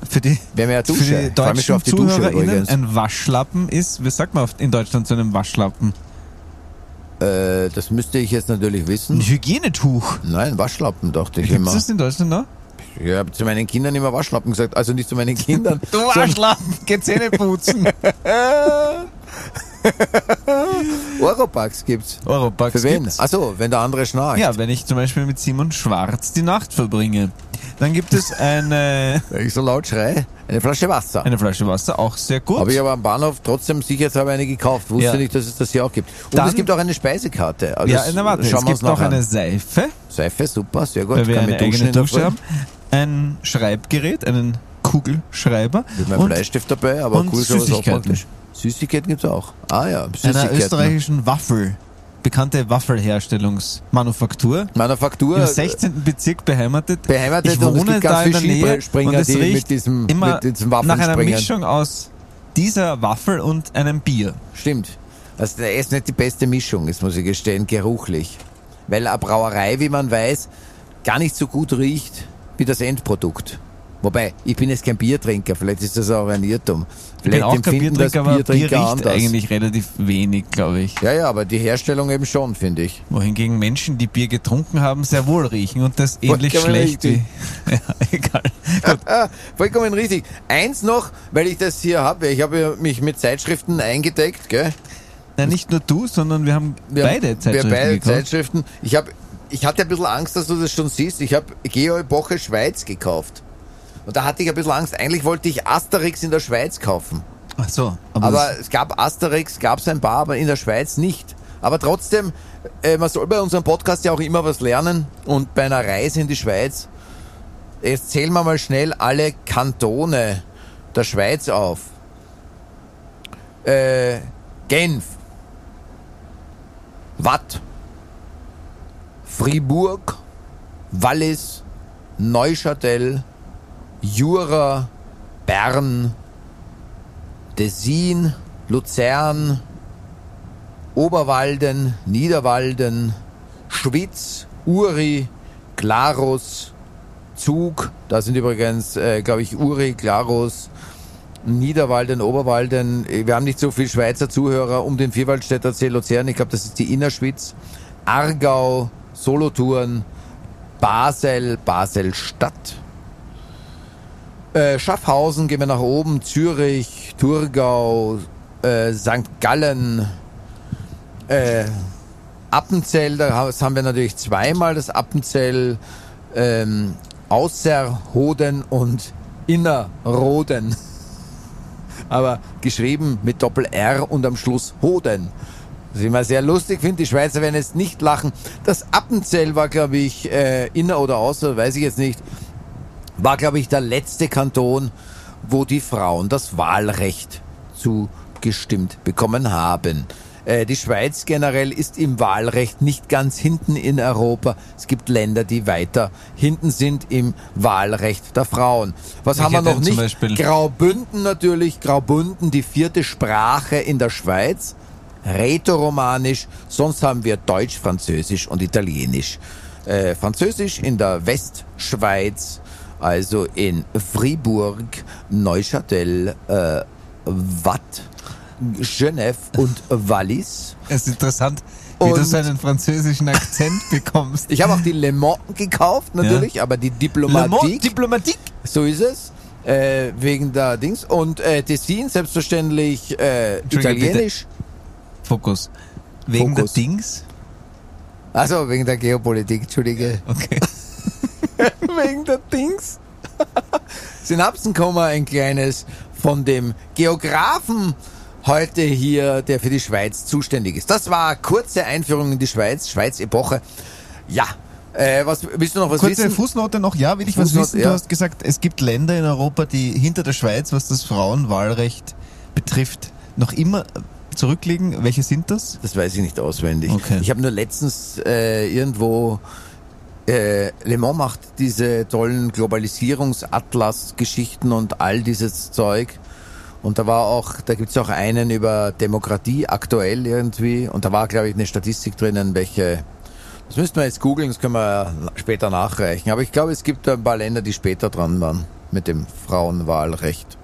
Für die, Wir haben ja für Dusche. die deutschen auf die Dusche ZuhörerInnen ein Waschlappen ist, wie sagt man in Deutschland zu einem Waschlappen? Äh, das müsste ich jetzt natürlich Ein wissen. Hygienetuch. Nein, Waschlappen, dachte ich Gibt immer. es das in Deutschland noch? Ich habe zu meinen Kindern immer Waschlappen gesagt. Also nicht zu meinen *laughs* Kindern. Du Waschlappen, geh Zähne putzen. *laughs* Oropax gibt's. Europax Für wen? gibt's. Achso, wenn der andere schnarcht. Ja, wenn ich zum Beispiel mit Simon Schwarz die Nacht verbringe. Dann gibt es eine, *laughs* Wenn ich so laut schreie, eine Flasche Wasser. eine Flasche Wasser, auch sehr gut. Habe ich aber am Bahnhof trotzdem sicherheitshalber eine gekauft. Wusste Ja. nicht, dass es das hier auch gibt. Und Dann- es gibt auch eine Speisekarte. Also ja, na, warte, schauen es gibt noch eine. Seife, Seife, super, sehr gut. weil wir Kann eine eigene Dusche haben. Ein Schreibgerät, einen Kugelschreiber Mit meinem und Bleistift dabei, aber cool ist Süßigkeiten. Süßigkeiten gibt's auch. Ah ja, einer Süßigkeiten. österreichischen Waffel. Bekannte Waffelherstellungsmanufaktur. Manufaktur. Im 16. Bezirk beheimatet. Beheimatet ich es wohne gibt da in der Nähe und es die mit riecht diesem- immer mit diesem nach einer. Mischung aus dieser Waffel und einem Bier. Stimmt. Also der ist nicht die beste Mischung, das muss ich gestehen, geruchlich. Weil eine Brauerei, wie man weiß, gar nicht so gut riecht wie das Endprodukt. Wobei, ich bin jetzt kein Biertrinker, vielleicht ist das auch ein Irrtum. Ich Vielleicht bin auch kein empfinden das Biertrinker, aber Bier Biertrinker riecht anders. eigentlich relativ wenig, glaube ich. Ja, ja, aber die Herstellung eben schon, finde ich. Wohingegen Menschen, die Bier getrunken haben, sehr wohl riechen und das ähnlich Vollkommen schlecht wie... richtig. *laughs* Ja, egal. Ah, vollkommen richtig. Eins noch, weil ich das hier habe, ich habe mich mit Zeitschriften eingedeckt, gell? Nein, nicht nur du, sondern wir haben Wir beide Zeitschriften Wir beide gekauft. Zeitschriften. Ich habe, ich hatte ein bisschen Angst, dass du das schon siehst. Ich habe Geo-Epoche Schweiz gekauft. Und da hatte ich ein bisschen Angst. Eigentlich wollte ich Asterix in der Schweiz kaufen. Ach so, aber, Aber es gab Asterix, gab es ein paar, aber in der Schweiz nicht. Aber trotzdem, äh, man soll bei unserem Podcast ja auch immer was lernen. Und bei einer Reise in die Schweiz, jetzt zählen wir mal schnell alle Kantone der Schweiz auf. Äh, Genf, Watt, Fribourg, Wallis, Neuchâtel, Jura, Bern, Tessin, Luzern, Oberwalden, Niederwalden, Schwyz, Uri, Glarus, Zug, da sind übrigens, äh, glaube ich, Uri, Glarus, Niederwalden, Oberwalden. Wir haben nicht so viele Schweizer Zuhörer um den Vierwaldstätter See Luzern. Ich glaube, das ist die Innerschwitz. Aargau, Solothurn, Basel, Basel-Stadt. Äh, Schaffhausen gehen wir nach oben, Zürich, Thurgau, äh, St. Gallen, äh, Appenzell, das haben wir natürlich zweimal das Appenzell, ähm, Außerhoden und Innerroden. *laughs* Aber geschrieben mit Doppel-R und am Schluss Hoden. Was ich immer sehr lustig finde, die Schweizer werden jetzt nicht lachen. Das Appenzell war, glaube ich, äh, inner oder außer, weiß ich jetzt nicht, war, glaube ich, der letzte Kanton, wo die Frauen das Wahlrecht zugestimmt bekommen haben. Äh, Die Schweiz generell ist im Wahlrecht nicht ganz hinten in Europa. Es gibt Länder, die weiter hinten sind im Wahlrecht der Frauen. Was haben wir noch nicht? Graubünden natürlich. Graubünden, die vierte Sprache in der Schweiz. Rätoromanisch. Sonst haben wir Deutsch, Französisch und Italienisch. Äh, Französisch in der Westschweiz, also in Fribourg, Neuchâtel, äh, Watt, Genève und Wallis. es ist interessant, wie du Und- so einen französischen Akzent *laughs* bekommst. Ich habe auch die Le Mans gekauft, natürlich, aber die Diplomatik, Diplomatik. so ist es. Äh, wegen der Dings. Und äh, Tessin, selbstverständlich äh, italienisch. Fokus. Wegen Fokus. der Dings? Also wegen der Geopolitik, Entschuldige. Okay. *laughs* wegen der Dings. *laughs* Synapsenkomma, ein kleines von dem Geografen heute hier, der für die Schweiz zuständig ist. Das war eine kurze Einführung in die Schweiz, Schweiz-Epoche. Ja, äh, was willst du noch was Kurze wissen? Fußnote noch, ja, will ich was Fußnote, wissen? ja. Du hast gesagt, es gibt Länder in Europa, die hinter der Schweiz, was das Frauenwahlrecht betrifft, noch immer zurückliegen. Welche sind das? Das weiß ich nicht auswendig. Okay. Ich habe nur letztens äh, irgendwo äh, Le Mans macht diese tollen Globalisierungsatlas-Geschichten und all dieses Zeug. Und da war auch, da gibt's auch einen über Demokratie aktuell irgendwie. Und da war, glaube ich, eine Statistik drinnen, welche. Das müssten wir jetzt googeln, das können wir später nachreichen. Aber ich glaube, es gibt ein paar Länder, die später dran waren mit dem Frauenwahlrecht.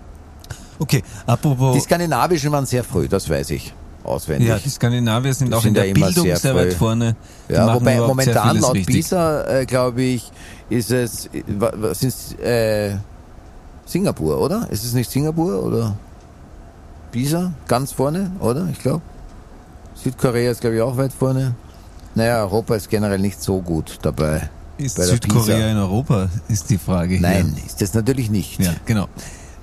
Okay, apropos. Die skandinavischen waren sehr früh, das weiß ich auswendig. ja, die Skandinavier sind Die auch sind in der ja Bildung sehr weit vorne. Die Ja, wobei momentan laut richtig. PISA, äh, glaube ich, ist es, wa- was ist, äh, Singapur, oder? Ist es nicht Singapur oder PISA ganz vorne, oder? Ich glaube. Südkorea ist, glaube ich, auch weit vorne. Naja, Europa ist generell nicht so gut dabei. Ist Südkorea in Europa, ist die Frage Nein, ist das natürlich nicht. hier. Ja, genau.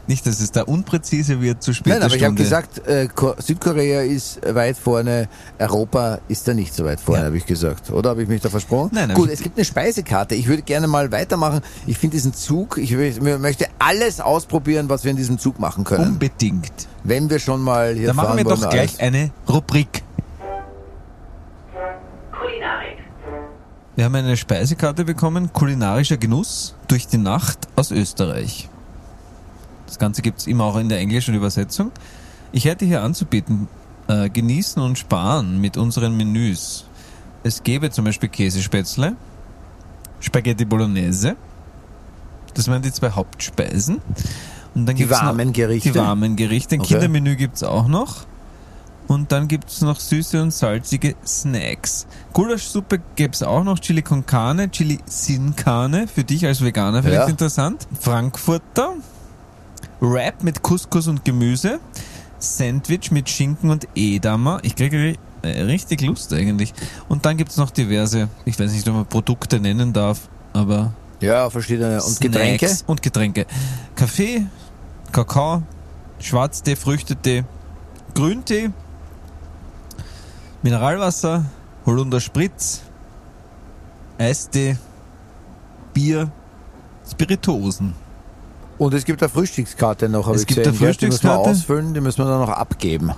Nicht, dass es da unpräzise wird zu später Nein, aber ich habe Stunde. gesagt, äh, Ko- Südkorea ist weit vorne, Europa ist da nicht so weit vorne, Ja. habe ich gesagt. Oder habe ich mich da versprochen? Nein, nein, Gut, es gibt eine Speisekarte. Ich würde gerne mal weitermachen. Ich finde diesen Zug, ich möchte alles ausprobieren, was wir in diesem Zug machen können. Unbedingt. Wenn wir schon mal hier Da fahren machen wir doch gleich alles. eine Rubrik. Kulinarik. Wir haben eine Speisekarte bekommen, kulinarischer Genuss durch die Nacht aus Österreich. Das Ganze gibt's immer auch in der englischen Übersetzung. Ich hätte hier anzubieten, äh, genießen und sparen mit unseren Menüs. Es gäbe zum Beispiel Käsespätzle, Spaghetti Bolognese, das wären die zwei Hauptspeisen. Und dann Die gibt's warmen noch, Gerichte? Die warmen Gerichte. Ein Okay. Kindermenü gibt's auch noch. Und dann gibt's noch süße und salzige Snacks. Gulaschsuppe gäb's auch noch, Chili con Carne, Chili sin Carne, für dich als Veganer vielleicht Ja. interessant. Frankfurter, Wrap mit Couscous und Gemüse, Sandwich mit Schinken und Edamer. Ich kriege ri- äh, richtig Lust eigentlich. Und dann gibt's noch diverse, ich weiß nicht, ob man Produkte nennen darf, aber Ja, verschiedene. Und Getränke? Snacks und Getränke. Kaffee, Kakao, Schwarztee, Früchtetee, Grüntee, Mineralwasser, Holunder Spritz, Eistee, Bier, Spirituosen. Und es gibt eine Frühstückskarte noch, habe Es ich gibt gesehen. eine gell? Die müssen wir Frühstückskarte. ausfüllen, die müssen wir dann noch abgeben.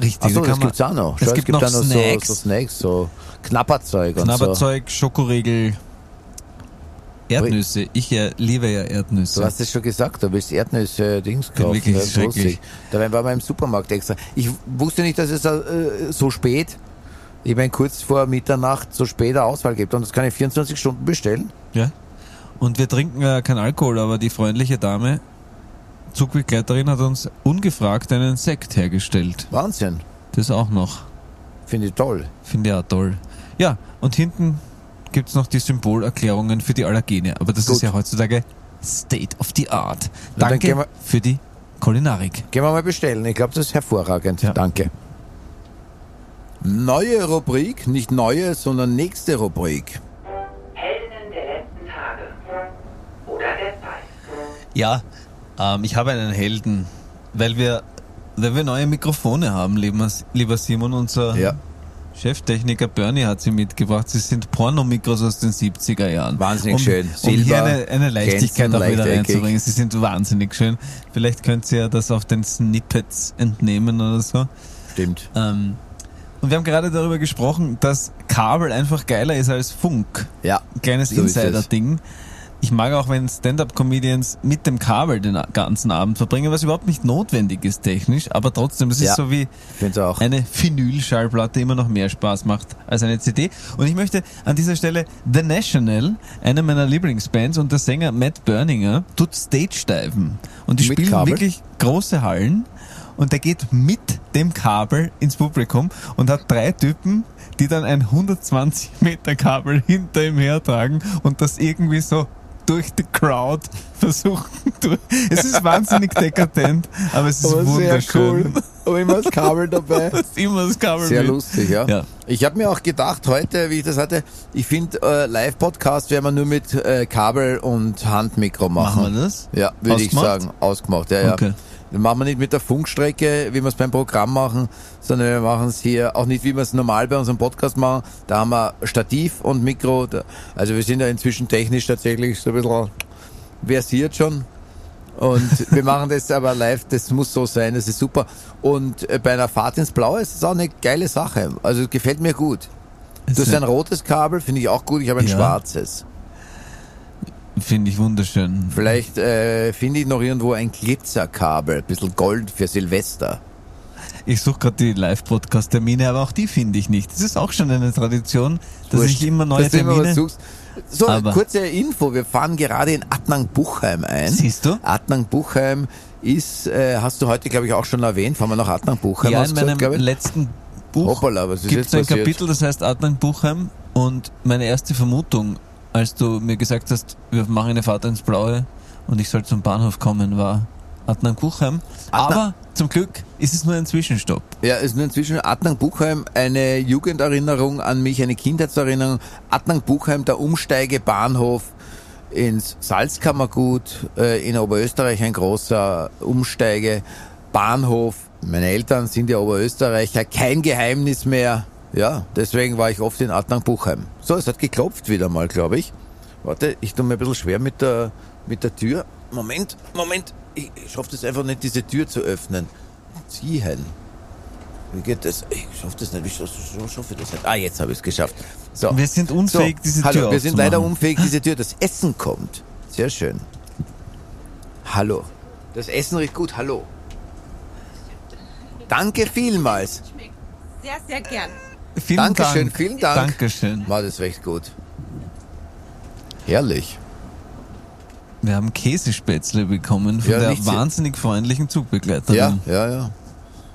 Richtig, Achso, da das man gibt's auch noch. es Schau, gibt gibt noch noch Snacks. So, so Snacks, so Knapperzeug und so. Schokoriegel, Erdnüsse. Ich äh, liebe ja Erdnüsse. Du hast es schon gesagt, du willst Erdnüsse, Dings Bin kaufen. wirklich ja, schrecklich. ich. Dabei war man im Supermarkt extra. Ich wusste nicht, dass es äh, so spät, ich meine kurz vor Mitternacht, so spät eine Auswahl gibt. Und das kann ich 24 Stunden bestellen. Ja. Und wir trinken äh, kein Alkohol, aber die freundliche Dame, Zugbegleiterin, hat uns ungefragt einen Sekt hergestellt. Wahnsinn. Das auch noch. Finde ich toll. Finde ich auch toll. Ja, und hinten gibt's noch die Symbolerklärungen für die Allergene. Aber das Gut. ist ja heutzutage State of the Art. Na, Danke wir- für die Kulinarik. Gehen wir mal bestellen. Ich glaube, das ist hervorragend. Ja. Danke. Neue Rubrik, nicht neue, sondern nächste Rubrik. Ja, ähm, ich habe einen Helden, weil wir, weil wir neue Mikrofone haben, lieber, lieber Simon. Unser Ja. Cheftechniker Bernie hat sie mitgebracht. Sie sind Pornomikros aus den 70er Jahren. Wahnsinnig um, schön. Um hier Silber, eine, eine Leichtigkeit glänzend, auch wieder reinzubringen. Sie sind wahnsinnig schön. Vielleicht könnt ihr ja das auf den Snippets entnehmen oder so. Stimmt. Ähm, und wir haben gerade darüber gesprochen, dass Kabel einfach geiler ist als Funk. Ja. Ein kleines So ist. Insider-Ding. Ich mag auch, wenn Stand-Up-Comedians mit dem Kabel den ganzen Abend verbringen, was überhaupt nicht notwendig ist technisch, aber trotzdem, das Ja. ist so wie eine Vinyl-Schallplatte immer noch mehr Spaß macht als eine CD. Und ich möchte an dieser Stelle The National, eine meiner Lieblingsbands und der Sänger Matt Berninger, tut Stage-Diven. Und die Mit spielen Kabel? wirklich große Hallen und der geht mit dem Kabel ins Publikum und hat drei Typen, die dann ein 120 Meter Kabel hinter ihm hertragen und das irgendwie so durch die Crowd *laughs* versuchen. durch- Es ist wahnsinnig dekadent, aber es ist wunderschön. Aber immer das Kabel dabei. *laughs* Das ist immer das Kabel Sehr mit. lustig, ja. Ja. Ich habe mir auch gedacht heute, wie ich das hatte, ich finde äh, Live-Podcast werden wir nur mit äh, Kabel und Handmikro machen. Machen wir das? Ja, würde ich sagen. Ausgemacht, ja, ja. Okay. Das machen wir nicht mit der Funkstrecke, wie wir es beim Programm machen, sondern wir machen es hier auch nicht, wie wir es normal bei unserem Podcast machen. Da haben wir Stativ und Mikro. Also wir sind ja inzwischen technisch tatsächlich so ein bisschen versiert schon. Und *laughs* wir machen das aber live, das muss so sein, das ist super. Und äh, bei einer Fahrt ins Blaue ist das auch eine geile Sache. Also es gefällt mir gut. Du hast ein rotes Kabel, finde ich auch gut, ich habe ein Ja. schwarzes. Finde ich wunderschön. Vielleicht äh, finde ich noch irgendwo ein Glitzerkabel, ein bisschen Gold für Silvester. Ich suche gerade die Live-Podcast-Termine, aber auch die finde ich nicht. Das ist auch schon eine Tradition, dass Wurscht, ich immer neue Termine... So, Aber- kurze Info, wir fahren gerade in Adnang-Buchheim ein. Siehst du? Adnang-Buchheim ist, äh, hast du heute, glaube ich, auch schon erwähnt, fahren wir nach Adnang-Buchheim. ja, in gesagt, meinem ich? letzten Buch gibt es ein passiert? Kapitel, das heißt Adnan Buchheim und meine erste Vermutung, als du mir gesagt hast, wir machen eine Fahrt ins Blaue und ich soll zum Bahnhof kommen, war, Adnan Buchheim. Aber zum Glück ist es nur ein Zwischenstopp. Ja, es ist nur inzwischen Adnang Buchheim eine Jugenderinnerung an mich, eine Kindheitserinnerung. Adnang Buchheim, der Umsteigebahnhof ins Salzkammergut, äh, in Oberösterreich ein großer Umsteigebahnhof. Meine Eltern sind ja Oberösterreicher, kein Geheimnis mehr. Ja, deswegen war ich oft in Adnang Buchheim. So, es hat geklopft wieder mal, glaube ich. Warte, ich tue mir ein bisschen schwer mit der, mit der Tür. Moment, Moment. Ich, ich schaffe das einfach nicht, diese Tür zu öffnen. Ziehen. Wie geht das? Ich schaffe das nicht. Scha- schaffe ich das nicht? Ah, jetzt habe ich es geschafft. So. Wir sind unfähig, so, diese hallo, Tür wir sind leider unfähig, diese Tür. Das Essen kommt. Sehr schön. Hallo. Das Essen riecht gut. Hallo. Danke vielmals. Sehr, sehr gern. Vielen Dankeschön, Dank. vielen Dank. Dankeschön. War das recht gut. Herrlich. Wir haben Käsespätzle bekommen von Ja, der wahnsinnig freundlichen Zugbegleiterin. Ja, ja, ja.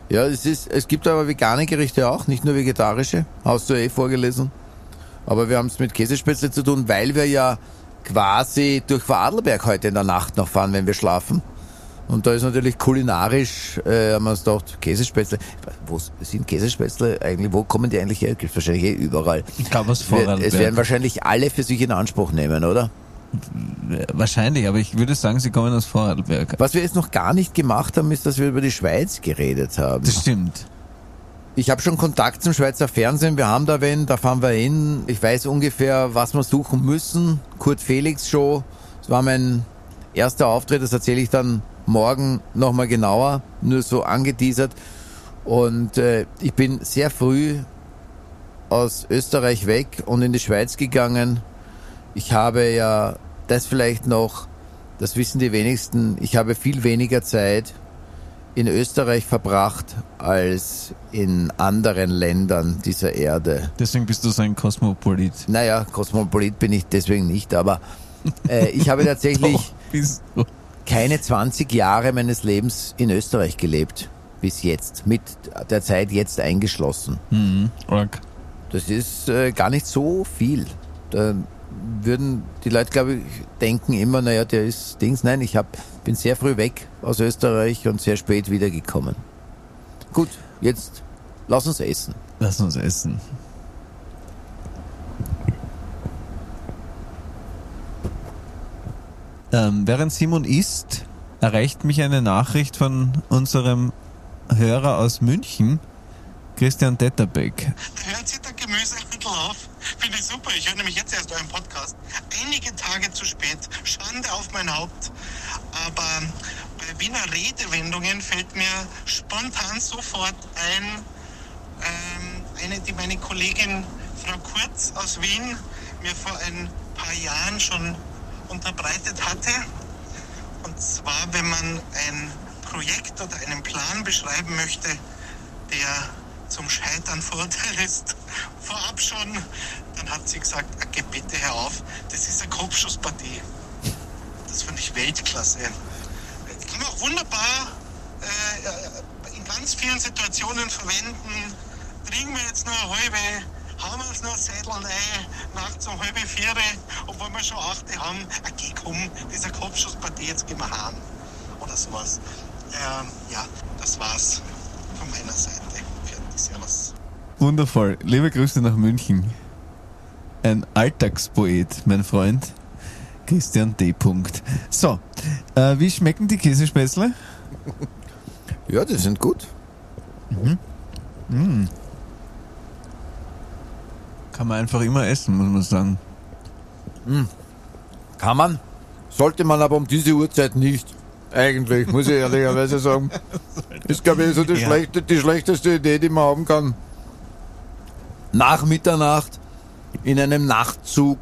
Ja, es, ist, es gibt aber vegane Gerichte auch, nicht nur vegetarische. Hast du eh vorgelesen. Aber wir haben es mit Käsespätzle zu tun, weil wir ja quasi durch Vorarlberg heute in der Nacht noch fahren, wenn wir schlafen. Und da ist natürlich kulinarisch, äh, haben wir uns gedacht, Käsespätzle. Wo sind Käsespätzle eigentlich? Wo kommen die eigentlich her? Gibt wahrscheinlich eh überall. Ich glaube Es Vorarlberg. werden wahrscheinlich alle für sich in Anspruch nehmen, oder? Wahrscheinlich, aber ich würde sagen, sie kommen aus Vorarlberg. Was wir jetzt noch gar nicht gemacht haben, ist, dass wir über die Schweiz geredet haben. Das stimmt. Ich habe schon Kontakt zum Schweizer Fernsehen. Wir haben da wen, da fahren wir hin. Ich weiß ungefähr, was wir suchen müssen. Kurt Felix Show. Das war mein erster Auftritt. Das erzähle ich dann morgen nochmal genauer. Nur so angeteasert. Und äh, ich bin sehr früh aus Österreich weg und in die Schweiz gegangen. Ich habe ja das vielleicht noch, das wissen die wenigsten, ich habe viel weniger Zeit in Österreich verbracht als in anderen Ländern dieser Erde. Deswegen bist du so ein Kosmopolit. Naja, Kosmopolit bin ich deswegen nicht, aber äh, ich habe *laughs* tatsächlich Doch, bist du. Keine 20 Jahre meines Lebens in Österreich gelebt. Bis jetzt. Mit der Zeit jetzt eingeschlossen. Mhm. Org. Das ist äh, gar nicht so viel. Da würden die Leute, glaube ich, denken immer, naja, der ist Dings. Nein, ich hab, bin sehr früh weg aus Österreich und sehr spät wiedergekommen. Gut, jetzt lass uns essen. Lass uns essen. Ähm, während Simon isst, erreicht mich eine Nachricht von unserem Hörer aus München, Christian Detterbeck. Hört sich der Gemüsehüttel auf? Finde ich super. Ich höre nämlich jetzt erst euren Podcast. Einige Tage zu spät. Schande auf mein Haupt. Aber bei Wiener Redewendungen fällt mir spontan sofort ein, ähm, eine, die meine Kollegin Frau Kurz aus Wien mir vor ein paar Jahren schon unterbreitet hatte. Und zwar, wenn man ein Projekt oder einen Plan beschreiben möchte, der zum Scheitern verurteilt *laughs* ist, vorab schon, dann hat sie gesagt, "Ah, geh bitte hör auf, das ist eine Kopfschusspartie. Das finde ich Weltklasse. Kann man auch wunderbar äh, in ganz vielen Situationen verwenden. Trinken wir jetzt nur eine halbe, haben wir uns nur ein Sädel rein, nachts um halbe vier, obwohl wir schon achte haben, geh komm, diese Kopfschusspartie, jetzt gehen wir heim. Oder sowas. Ähm, ja, das war's von meiner Seite. Fertig, servus. Wundervoll. Liebe Grüße nach München. Ein Alltagspoet, mein Freund. Christian D. Punkt. So, äh, wie schmecken die Käsespätzle? Ja, die sind gut. Kann man einfach immer essen, muss man sagen. Kann man. Sollte man aber um diese Uhrzeit nicht. Eigentlich, muss ich ehrlicherweise sagen. *laughs* Ist, glaube ich, so die, Ja. schlechte, die schlechteste Idee, die man haben kann. Nach Mitternacht in einem Nachtzug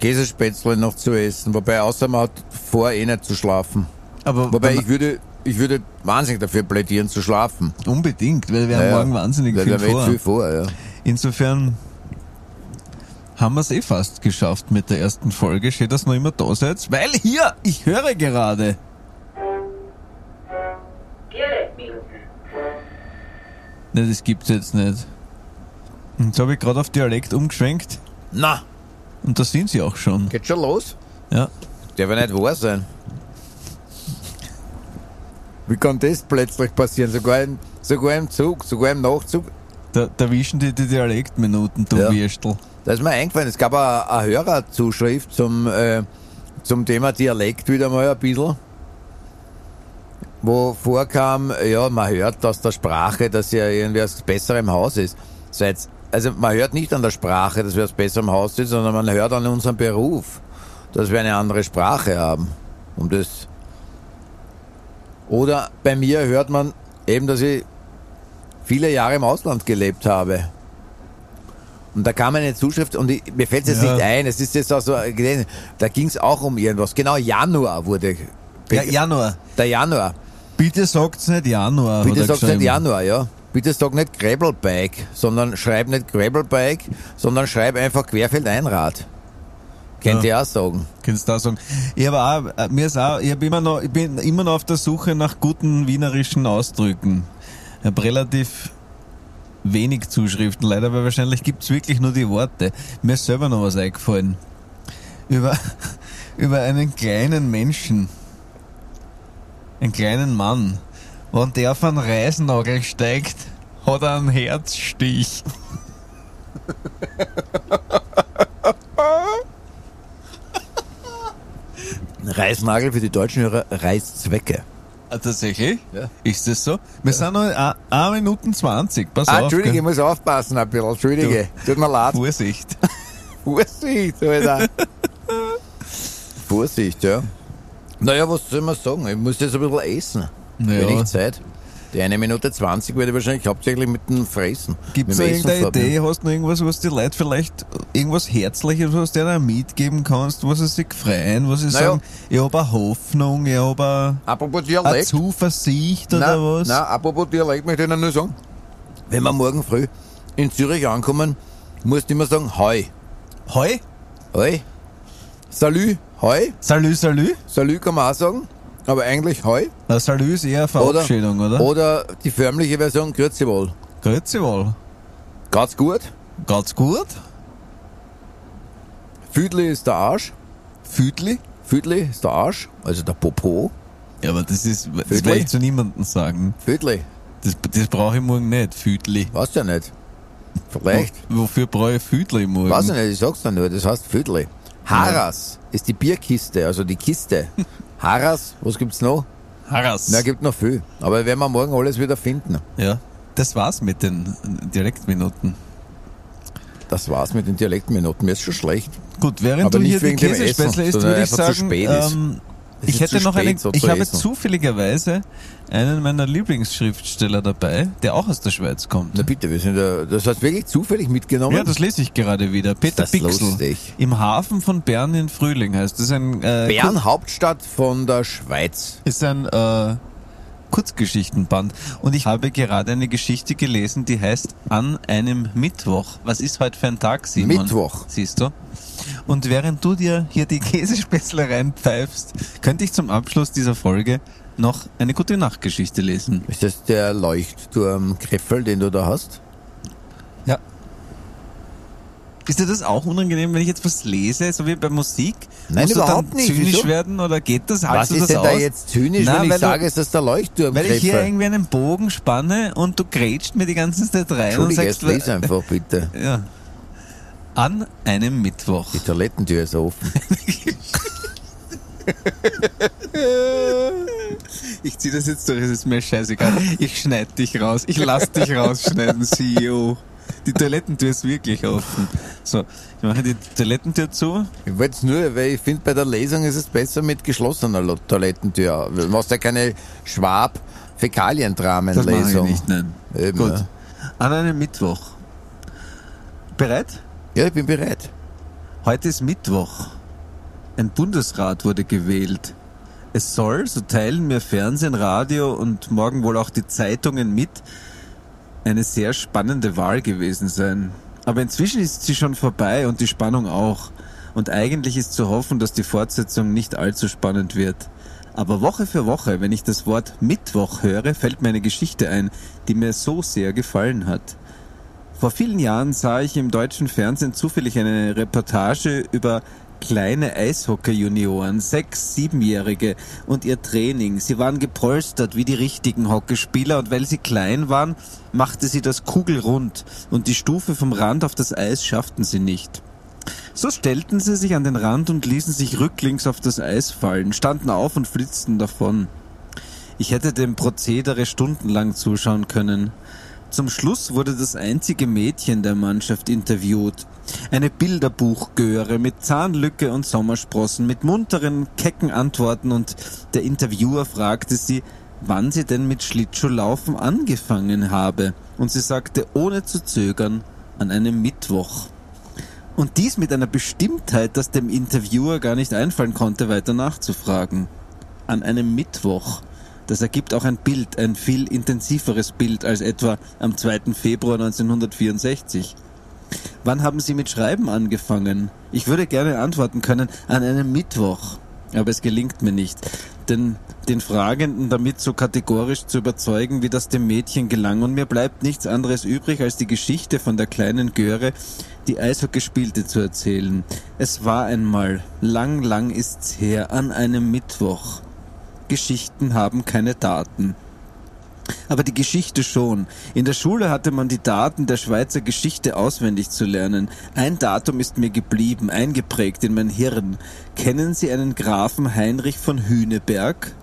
Käsespätzle noch zu essen. Wobei, außer man hat vor, eh nicht zu schlafen. Aber Wobei, ich würde, ich würde wahnsinnig dafür plädieren, zu schlafen. unbedingt, weil wir haben Ja, morgen wahnsinnig Weil viel wir haben echt vor. viel vor, ja. Insofern haben wir es eh fast geschafft mit der ersten Folge. Schön, dass noch immer da seid, weil hier, ich höre gerade. Ne, das gibt's jetzt nicht. Und Jetzt habe ich gerade auf Dialekt umgeschwenkt Na, und da sind sie auch schon. geht schon los? Ja. Der wird nicht wahr sein. Wie kann das plötzlich passieren? Sogar, im, sogar im Zug, sogar im Nachzug. Da, da wischen die die Dialektminuten, du Ja. Würstel. Da ist mir eingefallen, es gab eine, Hörerzuschrift zum, äh, zum Thema Dialekt wieder mal ein bisschen. Wo vorkam, ja, man hört aus der Sprache, dass ja irgendwie Bessere im Haus ist. Also man hört nicht an der Sprache, dass wir das Bessere im Haus sind, sondern man hört an unserem Beruf, dass wir eine andere Sprache haben. Um das. Oder bei mir hört man eben, dass ich viele Jahre im Ausland gelebt habe. Und da kam eine Zuschrift und ich, mir fällt es jetzt Ja. nicht ein, es ist jetzt auch so gelesen, da ging es auch um irgendwas. Genau, Januar wurde. Ja, Januar. Der Januar. Bitte sagt's nicht Januar. Bitte hat er sag nicht. Januar, ja. Bitte sag nicht Gravelbike, sondern schreib nicht Gravelbike, sondern schreib einfach Querfeldeinrad. Könnt ihr auch sagen. Kannst du auch sagen. Ich habe auch, äh, mir ist auch, ich, hab immer noch, ich bin immer noch auf der Suche nach guten wienerischen Ausdrücken. Ich habe relativ wenig Zuschriften, leider, weil wahrscheinlich gibt's wirklich nur die Worte. Mir ist selber noch was eingefallen. Über, *laughs* über einen kleinen Menschen. Einen kleinen Mann. Wenn der auf einen Reisnagel steigt, hat er einen Herzstich. Reißnagel für die deutschen Hörer, Reißzwecke. Ah, tatsächlich? Ja. Ist das so? Wir sind noch 1 Minuten 20. Pass Ah, auf. Entschuldige, ich muss aufpassen ein bisschen, Entschuldige. Tut mir leid. Vorsicht. *laughs* Vorsicht, Alter. *laughs* Vorsicht, ja. Naja, was soll man sagen? Ich muss jetzt ein bisschen essen. Naja. Wenig Zeit. Die eine Minute 20 werde ich wahrscheinlich hauptsächlich mit dem Fressen. Gibt es irgendeine. Idee? Hast du noch irgendwas, was die Leute vielleicht, irgendwas Herzliches, was du denen mitgeben kannst, was sie sich freuen, was sie Naja. sagen, ich habe eine Hoffnung, ich habe eine. Zuversicht oder Nein, was? nein, apropos Dialekt möchte ich Ihnen nur sagen. Wenn wir morgen früh in Zürich ankommen, musst du immer sagen, hoi. Hoi? Hoi. Salü, hoi. Salü, salü? Salü kann man auch sagen, aber eigentlich hoi. Na, salü ist eher eine Verabschiedung, oder? Oder die förmliche Version, grüezi wohl. Grüezi wohl. Ganz gut. Ganz gut. Füdli ist der Arsch. Füdli? Füdli ist der Arsch, also der Popo. Ja, aber das ist, das Füdli? will ich zu niemandem sagen. Füdli, Das, das brauche ich morgen nicht, Füdli. weißt du ja nicht. Vielleicht. Wo- Wofür brauche ich Füdli morgen? Weiß ich nicht, ich sag's dir nur, das heißt Füdli. Haras ist die Bierkiste, also die Kiste. *laughs* Haras, was gibt's noch? Harras. Na, gibt noch viel. Aber werden wir morgen alles wieder finden. Ja, das war's mit den Dialektminuten. Das war's mit den Dialektminuten. Mir ist schon schlecht. Gut, während Aber du hier die Käsespätzle isst, würde ich sagen, spät ist. ähm, ich hätte noch spät, einen, so ich habe essen. zufälligerweise einen meiner Lieblingsschriftsteller dabei, der auch aus der Schweiz kommt. Na bitte, wir sind ja, das hast du wirklich zufällig mitgenommen? Ja, das lese ich gerade wieder. Peter Pixel. lustig. Im Hafen von Bern in Frühling heißt das ein äh, Bern, Hauptstadt von der Schweiz. ist ein äh, Kurzgeschichtenband. Und ich habe gerade eine Geschichte gelesen, die heißt An einem Mittwoch. Was ist heute für ein Tag, Simon? Mittwoch. Siehst du? Und während du dir hier die Käsespätzle reinpfeifst, könnte ich zum Abschluss dieser Folge noch eine gute Nachtgeschichte lesen. Ist das der Leuchtturm Kreffel, den du da hast? Ja. Ist dir das auch unangenehm, wenn ich jetzt was lese, so wie bei Musik? Nein, Musst überhaupt du dann nicht. zynisch Wieso? werden oder geht das? Was Haltst du ist das denn aus? da jetzt zynisch, Na, wenn ich du- sage, ist der Leuchtturm Weil ich hier irgendwie einen Bogen spanne und du grätscht mir die ganze Zeit rein und Entschuldige, sagst, jetzt lies einfach bitte. *laughs* ja. An einem Mittwoch. Die Toilettentür ist offen. *laughs* Ich zieh das jetzt durch, es ist mir scheißegal. Ich schneid dich raus. Ich lass dich rausschneiden, *laughs* CEO. *laughs* Die Toilettentür ist wirklich offen. So, ich mache die Toilettentür zu. Ich wollte es nur, weil ich finde, bei der Lesung ist es besser mit geschlossener Lo- Toilettentür. Du machst ja keine Das mache ich nicht, nein. Eben, Gut. ja. An einem Mittwoch. Bereit? Ja, ich bin bereit. Heute ist Mittwoch. Ein Bundesrat wurde gewählt. Es soll, so teilen mir Fernsehen, Radio und morgen wohl auch die Zeitungen mit, eine sehr spannende Wahl gewesen sein. Aber inzwischen ist sie schon vorbei und die Spannung auch. Und eigentlich ist zu hoffen, dass die Fortsetzung nicht allzu spannend wird. Aber Woche für Woche, wenn ich das Wort Mittwoch höre, fällt mir eine Geschichte ein, die mir so sehr gefallen hat. Vor vielen Jahren sah ich im deutschen Fernsehen zufällig eine Reportage über kleine Eishockey-Junioren, sechs, siebenjährige und ihr Training. Sie waren gepolstert wie die richtigen Hockeyspieler und weil sie klein waren, machte sie das kugelrund und die Stufe vom Rand auf das Eis schafften sie nicht. So stellten sie sich an den Rand und ließen sich rücklings auf das Eis fallen, standen auf und flitzten davon. Ich hätte dem Prozedere stundenlang zuschauen können. Zum Schluss wurde das einzige Mädchen der Mannschaft interviewt. Eine Bilderbuchgöre mit Zahnlücke und Sommersprossen, mit munteren, kecken Antworten und der Interviewer fragte sie, wann sie denn mit Schlittschuhlaufen angefangen habe. Und sie sagte ohne zu zögern, an einem Mittwoch. Und dies mit einer Bestimmtheit, dass dem Interviewer gar nicht einfallen konnte, weiter nachzufragen. An einem Mittwoch. Das ergibt auch ein Bild, ein viel intensiveres Bild als etwa am 2. Februar 1964. Wann haben Sie mit Schreiben angefangen? Ich würde gerne antworten können, an einem Mittwoch. Aber es gelingt mir nicht. Denn den Fragenden damit so kategorisch zu überzeugen, wie das dem Mädchen gelang. Und mir bleibt nichts anderes übrig, als die Geschichte von der kleinen Göre, die Eishockey spielte, zu erzählen. Es war einmal, lang, lang ist's her, an einem Mittwoch. Geschichten haben keine Daten. Aber die Geschichte schon. In der Schule hatte man die Daten der Schweizer Geschichte auswendig zu lernen. Ein Datum ist mir geblieben, eingeprägt in mein Hirn. Kennen Sie einen Grafen Heinrich von Hüneberg?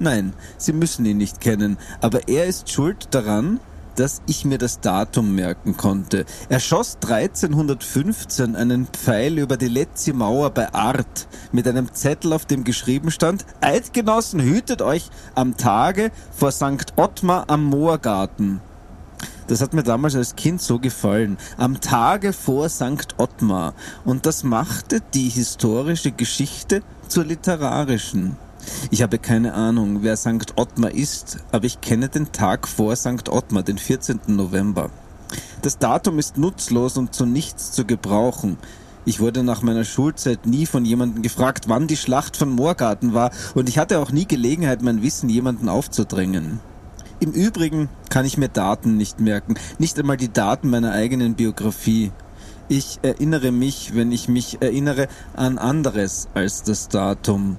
Nein, Sie müssen ihn nicht kennen, aber er ist schuld daran, dass ich mir das Datum merken konnte. Er schoss 1315 einen Pfeil über die Letzi Mauer bei Art mit einem Zettel, auf dem geschrieben stand, Eidgenossen, hütet euch am Tage vor St. Ottmar am Moorgarten. Das hat mir damals als Kind so gefallen. Am Tage vor St. Ottmar. Und das machte die historische Geschichte zur literarischen. Ich habe keine Ahnung, wer St. Ottmar ist, aber ich kenne den Tag vor St. Ottmar, den 14. November. Das Datum ist nutzlos und zu nichts zu gebrauchen. Ich wurde nach meiner Schulzeit nie von jemandem gefragt, wann die Schlacht von Moorgarten war, und ich hatte auch nie Gelegenheit, mein Wissen jemanden aufzudrängen. Im Übrigen kann ich mir Daten nicht merken, nicht einmal die Daten meiner eigenen Biografie. Ich erinnere mich, wenn ich mich erinnere, an anderes als das Datum.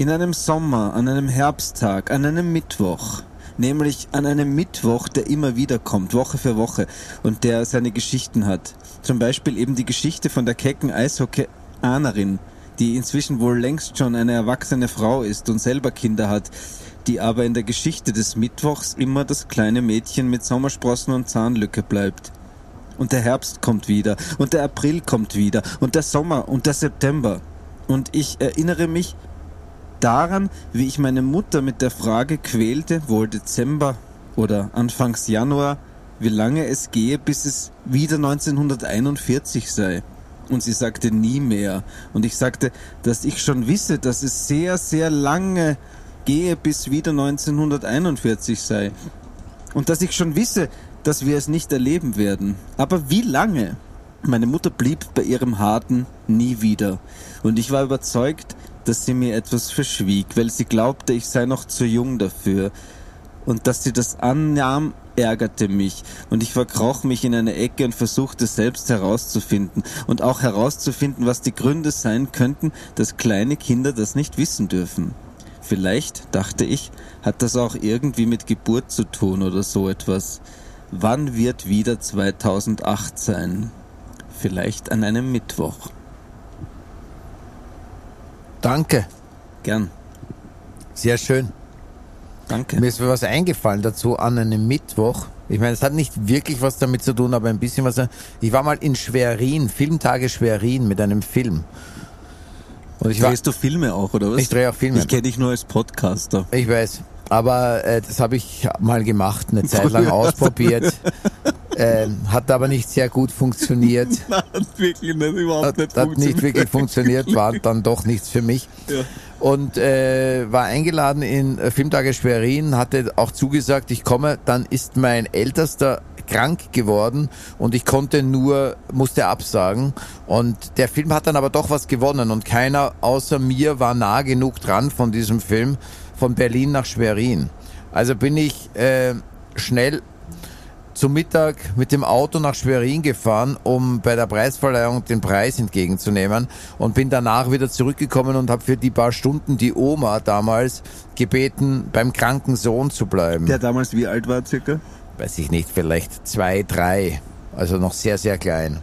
In einem Sommer, an einem Herbsttag, an einem Mittwoch. Nämlich an einem Mittwoch, der immer wieder kommt, Woche für Woche, und der seine Geschichten hat. Zum Beispiel eben die Geschichte von der kecken Eishockey-Ahnerin, die inzwischen wohl längst schon eine erwachsene Frau ist und selber Kinder hat, die aber in der Geschichte des Mittwochs immer das kleine Mädchen mit Sommersprossen und Zahnlücke bleibt. Und der Herbst kommt wieder, und der April kommt wieder, und der Sommer und der September. Und ich erinnere mich, daran, wie ich meine Mutter mit der Frage quälte, wohl Dezember oder Anfangs Januar, wie lange es gehe, bis es wieder 1941 sei. Und sie sagte nie mehr. Und ich sagte, dass ich schon wisse, dass es sehr, sehr lange gehe, bis wieder 1941 sei. Und dass ich schon wisse, dass wir es nicht erleben werden. Aber wie lange? Meine Mutter blieb bei ihrem harten Nie wieder. Und ich war überzeugt, dass sie mir etwas verschwieg, weil sie glaubte, ich sei noch zu jung dafür. Und dass sie das annahm, ärgerte mich, und ich verkroch mich in eine Ecke und versuchte selbst herauszufinden und auch herauszufinden, was die Gründe sein könnten, dass kleine Kinder das nicht wissen dürfen. Vielleicht, dachte ich, hat das auch irgendwie mit Geburt zu tun oder so etwas. Wann wird wieder 2008 sein? Vielleicht an einem Mittwoch. Danke. Gern. Sehr schön. Danke. Mir ist was eingefallen dazu an einem Mittwoch. Ich meine, es hat nicht wirklich was damit zu tun, aber ein bisschen was. Ich war mal in Schwerin, Filmtage Schwerin mit einem Film. Und ich Drehst war, du Filme auch, oder was? Ich drehe auch Filme. Ich kenne dich nur als Podcaster. Ich weiß. Aber äh, das habe ich mal gemacht, eine Zeit lang *laughs* ausprobiert. äh, hat aber nicht sehr gut funktioniert. *laughs* Nein, wirklich nicht, überhaupt hat, nicht hat nicht wirklich funktioniert, war *laughs* dann doch nichts für mich. Ja. Und äh, war eingeladen in äh, Filmtage Schwerin, hatte auch zugesagt, ich komme. Dann ist mein Ältester krank geworden und ich konnte nur, musste absagen. Und der Film hat dann aber doch was gewonnen und keiner außer mir war nah genug dran von diesem Film von Berlin nach Schwerin. Also bin ich äh, schnell zum Mittag mit dem Auto nach Schwerin gefahren, um bei der Preisverleihung den Preis entgegenzunehmen und bin danach wieder zurückgekommen und habe für die paar Stunden die Oma damals gebeten, beim kranken Sohn zu bleiben. Der damals wie alt war circa? Weiß ich nicht, vielleicht zwei, drei, also noch sehr, sehr klein.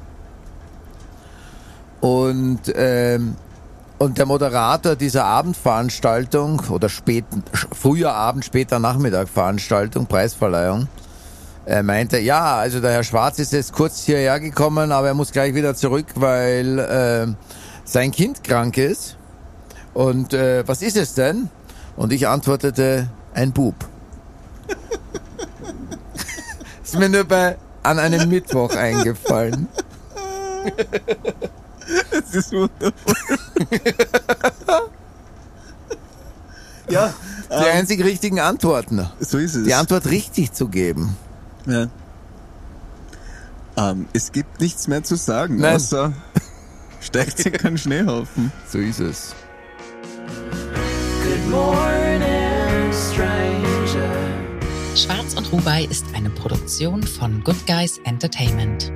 Und, ähm, und der Moderator dieser Abendveranstaltung oder spät, früher Abend, später Nachmittag Veranstaltung, Preisverleihung, er meinte, ja, also der Herr Schwarz ist jetzt kurz hierher gekommen, aber er muss gleich wieder zurück, weil äh, sein Kind krank ist. Und äh, was ist es denn? Und ich antwortete, ein Bub. *laughs* ist mir nur bei, an einem Mittwoch eingefallen. *laughs* Das ist wundervoll. *laughs* ja, Die einzig richtigen Antworten. so ist es. Die Antwort richtig zu geben. Ja. Ähm, es gibt nichts mehr zu sagen, Nein. außer steigt sich kein Schneehaufen. So ist es. Schwarz und Rubai ist eine Produktion von Good Guys Entertainment.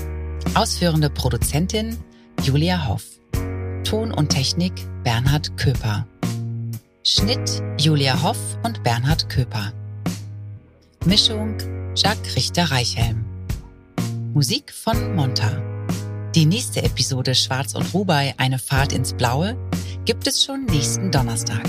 Ausführende Produzentin Julia Hoff. Ton und Technik Bernhard Köper. Schnitt Julia Hoff und Bernhard Köper. Mischung Jacques Richter-Reichhelm. Musik von Monta. Die nächste Episode Schwarz und Rubai, eine Fahrt ins Blaue, gibt es schon nächsten Donnerstag.